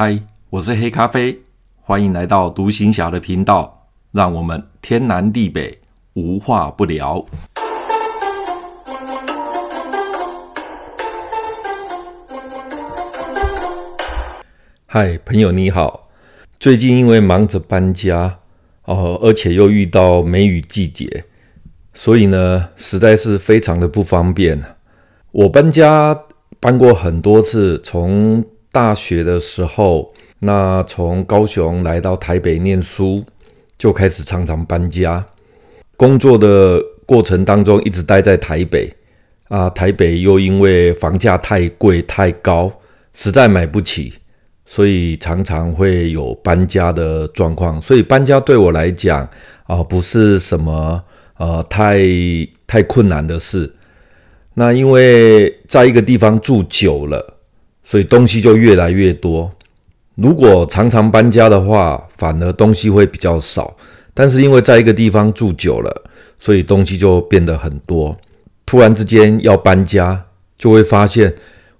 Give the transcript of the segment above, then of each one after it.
嗨，我是黑咖啡，欢迎来到独行侠的频道，让我们天南地北无话不聊。嗨，朋友你好，最近因为忙着搬家哦，而且又遇到梅雨季节，所以呢，实在是非常的不方便。我搬家搬过很多次，从大学的时候，那从高雄来到台北念书，就开始常常搬家。工作的过程当中，一直待在台北啊，台北又因为房价太贵太高，实在买不起，所以常常会有搬家的状况。所以搬家对我来讲啊，不是什么呃太太困难的事。那因为在一个地方住久了。所以东西就越来越多。如果常常搬家的话，反而东西会比较少。但是因为在一个地方住久了，所以东西就变得很多。突然之间要搬家，就会发现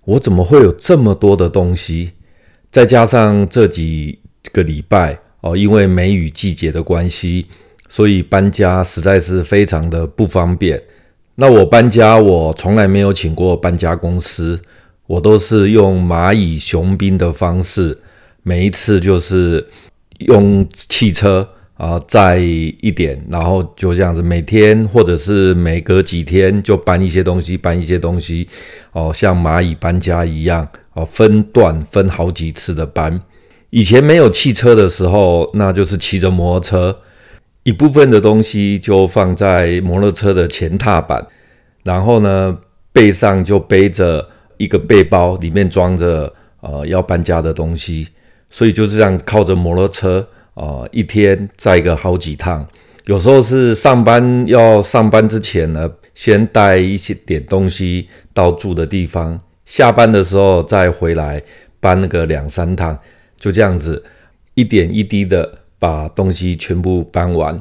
我怎么会有这么多的东西？再加上这几个礼拜哦，因为梅雨季节的关系，所以搬家实在是非常的不方便。那我搬家，我从来没有请过搬家公司。我都是用蚂蚁雄兵的方式，每一次就是用汽车啊载一点，然后就这样子，每天或者是每隔几天就搬一些东西，搬一些东西，哦，像蚂蚁搬家一样，哦，分段分好几次的搬。以前没有汽车的时候，那就是骑着摩托车，一部分的东西就放在摩托车的前踏板，然后呢，背上就背着。一个背包里面装着呃要搬家的东西，所以就这样靠着摩托车、呃，一天载个好几趟。有时候是上班要上班之前呢，先带一些点东西到住的地方，下班的时候再回来搬个两三趟，就这样子一点一滴的把东西全部搬完。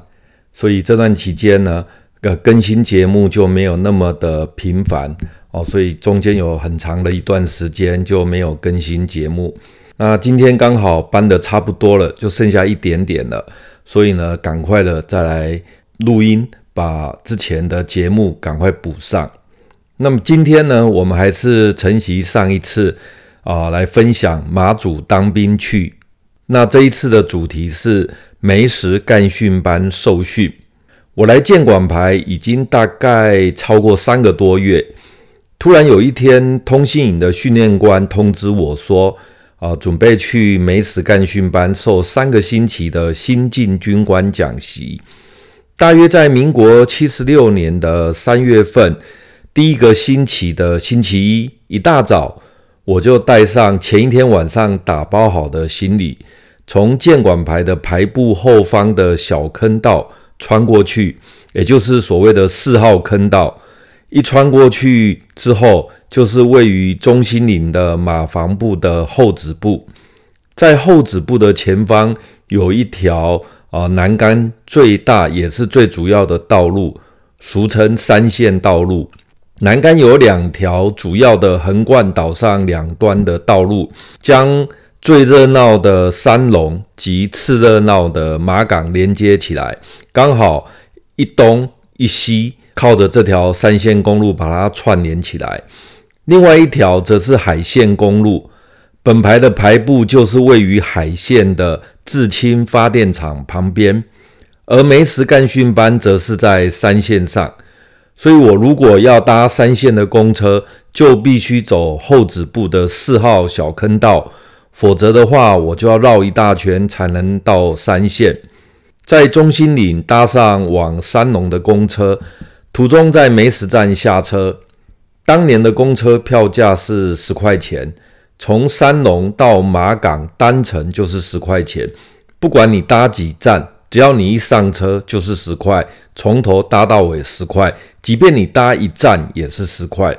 所以这段期间呢，呃，更新节目就没有那么的频繁。哦，所以中间有很长的一段时间就没有更新节目。那今天刚好搬的差不多了，就剩下一点点了，所以呢，赶快的再来录音，把之前的节目赶快补上。那么今天呢，我们还是承袭上一次啊、来分享马祖当兵去。那这一次的主题是梅石干训班受训。我来建管排已经大概超过三个多月。突然有一天，通信营的训练官通知我说：“啊，准备去梅石干训班受三个星期的新进军官讲习。大约在民国七十六年的三月份，第一个星期的星期一，一大早，我就带上前一天晚上打包好的行李，从建管排的排部后方的小坑道穿过去，也就是所谓的四号坑道。”一穿过去之后，就是位于中心岭的马房部的后子部，在后子部的前方有一条啊南竿最大也是最主要的道路，俗称三线道路。南竿有两条主要的横贯岛上两端的道路，将最热闹的三龙及次热闹的马港连接起来，刚好一东一西。靠着这条三线公路把它串联起来，另外一条则是海线公路。本排的排部就是位于海线的自清发电厂旁边，而梅石干训班则是在三线上。所以我如果要搭三线的公车，就必须走后指部的四号小坑道，否则的话，我就要绕一大圈才能到三线。在中心岭搭上往三龙的公车。途中在梅石站下车，当年的公车票价是十块钱，从三龙到马港单程就是十块钱，不管你搭几站，只要你一上车就是十块，从头搭到尾十块，即便你搭一站也是十块。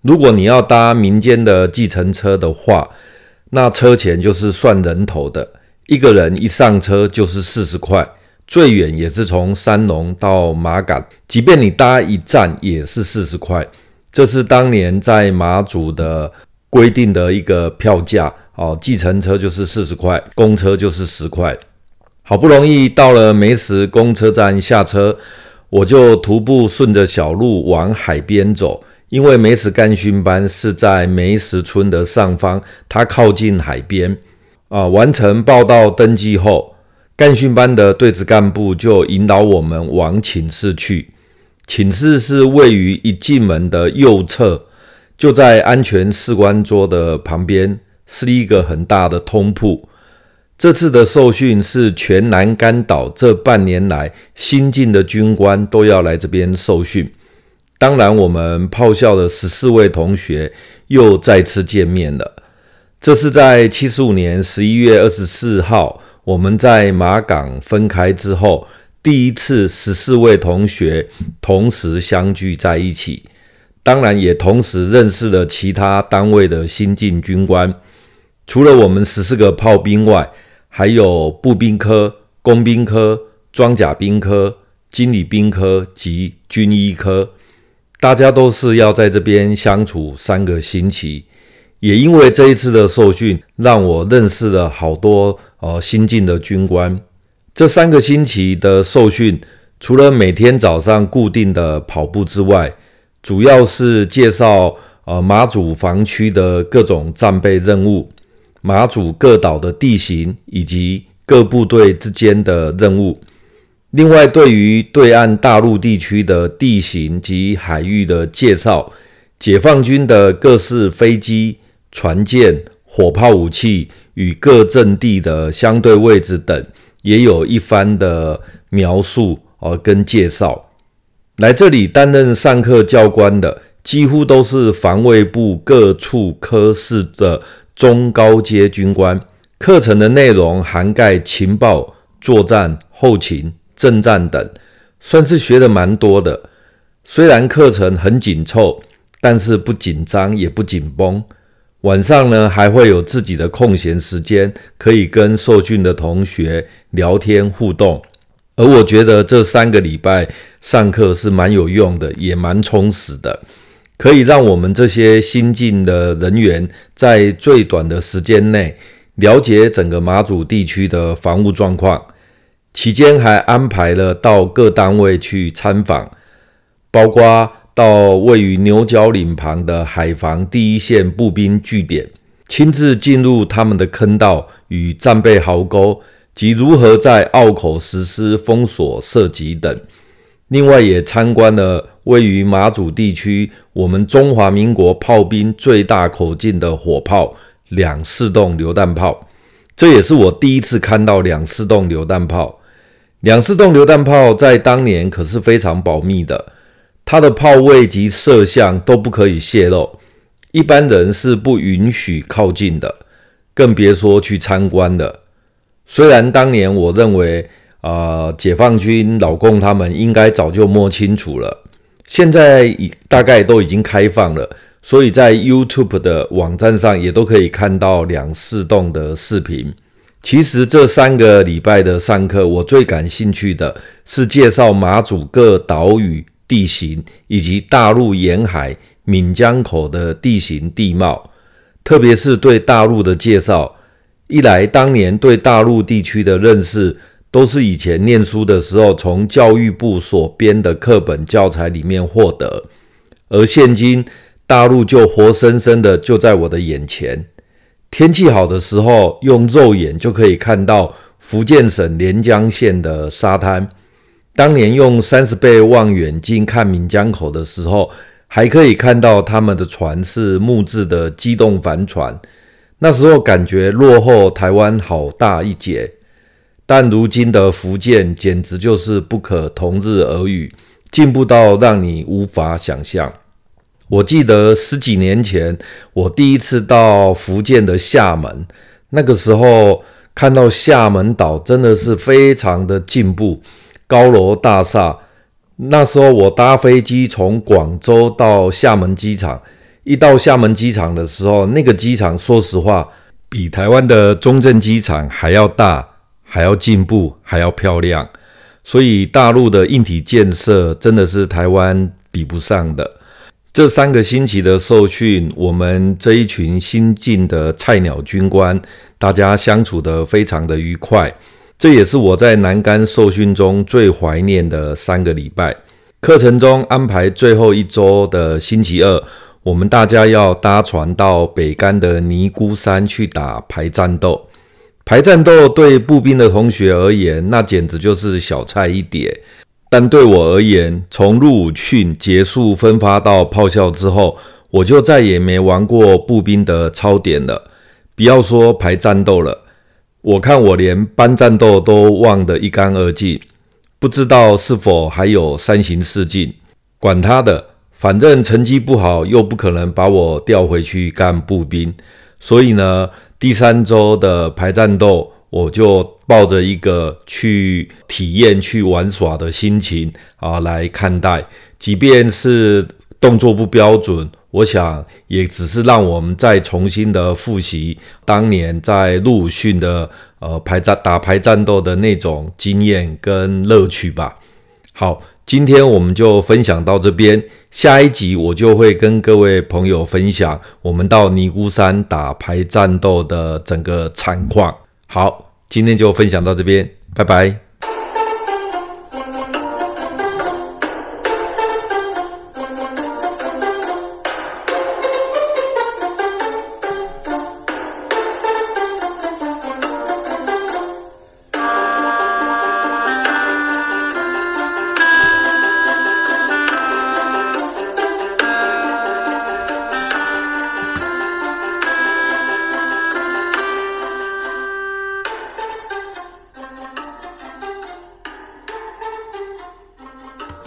如果你要搭民间的计程车的话，那车钱就是算人头的，一个人一上车就是四十块。最远也是从三龙到马港，即便你搭一站也是四十块。这是当年在马祖的规定的一个票价哦，计程车就是四十块，公车就是十块。好不容易到了梅石公车站下车，我就徒步顺着小路往海边走，因为梅石干训班是在梅石村的上方，它靠近海边。啊，完成报到登记后，干训班的对职干部就引导我们往寝室去。寝室是位于一进门的右侧，就在安全士官桌的旁边，是一个很大的通铺。这次的受训是全南干岛这半年来新进的军官都要来这边受训。当然，我们炮校的十四位同学又再次见面了。这是在七十五年十一月二十四号，我们在马港分开之后，第一次十四位同学同时相聚在一起。当然，也同时认识了其他单位的新进军官。除了我们十四个炮兵外，还有步兵科、工兵科、装甲兵科、经理兵科及军医科。大家都是要在这边相处三个星期。也因为这一次的受训，让我认识了好多呃新进的军官。这三个星期的受训，除了每天早上固定的跑步之外，主要是介绍呃马祖防区的各种战备任务、马祖各岛的地形以及各部队之间的任务。另外，对于对岸大陆地区的地形及海域的介绍，解放军的各式飞机。船舰、火炮武器与各阵地的相对位置等，也有一番的描述和跟介绍。来这里担任上课教官的，几乎都是防卫部各处科室的中高阶军官。课程的内容涵盖情报、作战、后勤、政战等，算是学的蛮多的。虽然课程很紧凑，但是不紧张也不紧绷。晚上呢，还会有自己的空闲时间，可以跟受训的同学聊天互动。而我觉得这三个礼拜上课是蛮有用的，也蛮充实的，可以让我们这些新进的人员在最短的时间内了解整个马祖地区的防务状况。期间还安排了到各单位去参访，包括。到位于牛角岭旁的海防第一线步兵据点，亲自进入他们的坑道与战备壕沟，及如何在澳口实施封锁射击等。另外，也参观了位于马祖地区我们中华民国炮兵最大口径的火炮——两式洞榴弹炮。这也是我第一次看到两式洞榴弹炮。两式洞榴弹炮在当年可是非常保密的。它的炮位及射向都不可以泄露，一般人是不允许靠近的，更别说去参观了。虽然当年我认为，啊、解放军老共他们应该早就摸清楚了，现在已大概都已经开放了，所以在 YouTube 的网站上也都可以看到两四栋的视频。其实这三个礼拜的上课，我最感兴趣的是介绍马祖各岛屿。地形以及大陆沿海闽江口的地形地貌，特别是对大陆的介绍。一来，当年对大陆地区的认识都是以前念书的时候从教育部所编的课本教材里面获得，而现今大陆就活生生的就在我的眼前。天气好的时候，用肉眼就可以看到福建省连江县的沙滩。当年用三十倍望远镜看闽江口的时候，还可以看到他们的船是木质的机动帆船。那时候感觉落后台湾好大一截，但如今的福建简直就是不可同日而语，进步到让你无法想象。我记得十几年前我第一次到福建的厦门，那个时候看到厦门岛真的是非常的进步。高楼大厦，那时候我搭飞机从广州到厦门机场，一到厦门机场的时候，那个机场说实话比台湾的中正机场还要大，还要进步，还要漂亮。所以大陆的硬体建设真的是台湾比不上的。这三个星期的受训，我们这一群新进的菜鸟军官，大家相处得非常的愉快。这也是我在南竿受训中最怀念的三个礼拜。课程中安排最后一周的星期二，我们大家要搭船到北竿的尼姑山去打排战斗。排战斗对步兵的同学而言，那简直就是小菜一碟。但对我而言，从入伍训结束分发到炮校之后，我就再也没玩过步兵的操点了。不要说排战斗了，我看我连班战斗都忘得一干二净，不知道是否还有三行四进。管他的，反正成绩不好，又不可能把我调回去干步兵。所以呢，第三周的排战斗，我就抱着一个去体验、去玩耍的心情啊来看待，即便是动作不标准，我想也只是让我们再重新的复习当年在陆逊的呃排战打排战斗的那种经验跟乐趣吧。好，今天我们就分享到这边，下一集我就会跟各位朋友分享我们到尼姑山打排战斗的整个惨况。好，今天就分享到这边，拜拜。